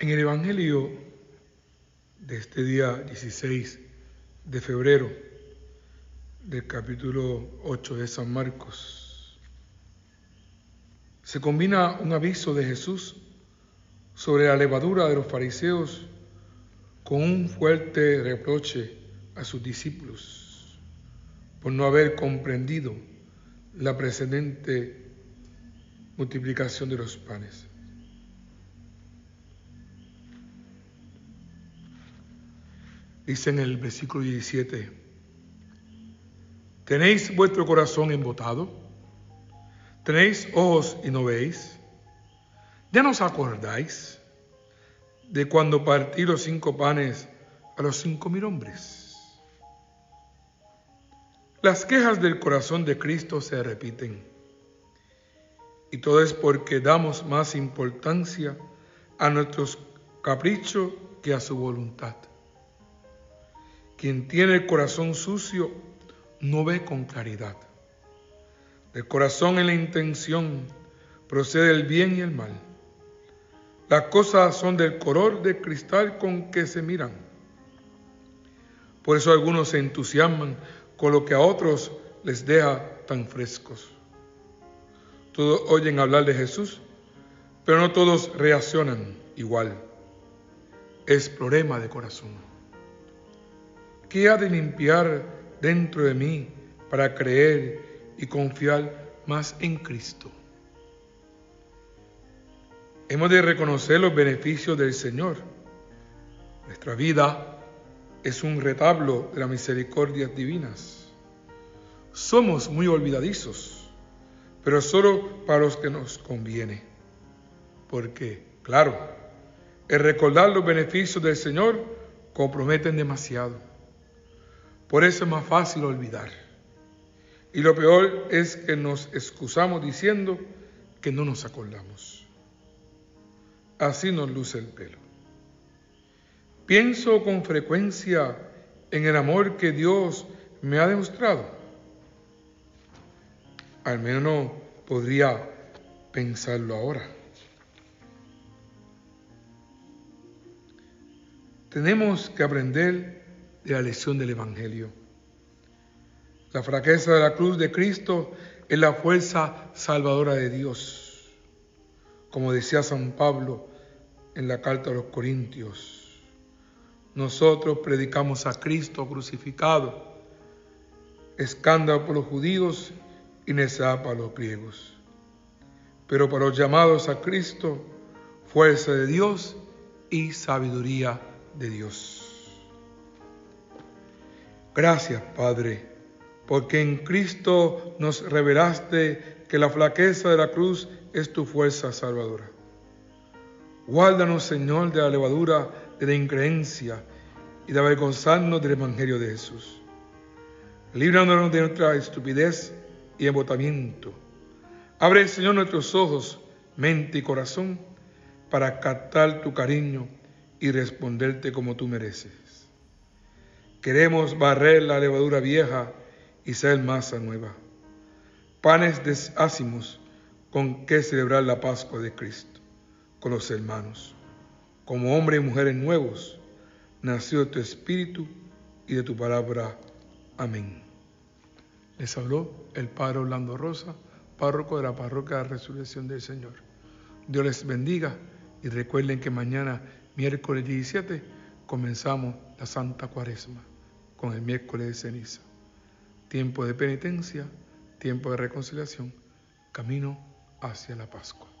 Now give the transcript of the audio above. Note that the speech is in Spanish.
En el Evangelio de este día 16 de febrero del capítulo 8 de San Marcos, se combina un aviso de Jesús sobre la levadura de los fariseos con un fuerte reproche a sus discípulos por no haber comprendido la precedente multiplicación de los panes. Dice en el versículo 17, ¿tenéis vuestro corazón embotado? ¿Tenéis ojos y no veis? ¿Ya no os acordáis de cuando partí los cinco panes a los cinco mil hombres? Las quejas del corazón de Cristo se repiten. Y todo es porque damos más importancia a nuestros caprichos que a su voluntad. Quien tiene el corazón sucio no ve con claridad. Del corazón en la intención procede el bien y el mal. Las cosas son del color de cristal con que se miran. Por eso algunos se entusiasman con lo que a otros les deja tan frescos. Todos oyen hablar de Jesús, pero no todos reaccionan igual. Es problema de corazón. ¿Qué ha de limpiar dentro de mí para creer y confiar más en Cristo? Hemos de reconocer los beneficios del Señor. Nuestra vida es un retablo de las misericordias divinas. Somos muy olvidadizos, pero solo para los que nos conviene. Porque, claro, el recordar los beneficios del Señor comprometen demasiado. Por eso es más fácil olvidar. Y lo peor es que nos excusamos diciendo que no nos acordamos. Así nos luce el pelo. Pienso con frecuencia en el amor que Dios me ha demostrado. Al menos podría pensarlo ahora. Tenemos que aprender de la lección del Evangelio. La fraqueza de la cruz de Cristo es la fuerza salvadora de Dios. Como decía San Pablo en la carta a los Corintios, nosotros predicamos a Cristo crucificado, escándalo por los judíos y necedad para los griegos. Pero para los llamados a Cristo, fuerza de Dios y sabiduría de Dios. Gracias, Padre, porque en Cristo nos revelaste que la flaqueza de la cruz es tu fuerza salvadora. Guárdanos, Señor, de la levadura de la increencia y de avergonzarnos del Evangelio de Jesús. Líbranos de nuestra estupidez y embotamiento. Abre, Señor, nuestros ojos, mente y corazón para captar tu cariño y responderte como tú mereces. Queremos barrer la levadura vieja y ser masa nueva. Panes desácimos con que celebrar la Pascua de Cristo con los hermanos como hombres y mujeres nuevos, nació de tu espíritu y de tu palabra. Amén. Les habló el Padre Orlando Rosa, párroco de la Parroquia de la Resurrección del Señor. Dios les bendiga y recuerden que mañana, miércoles 17, comenzamos la Santa Cuaresma con el miércoles de ceniza. Tiempo de penitencia, tiempo de reconciliación, camino hacia la Pascua.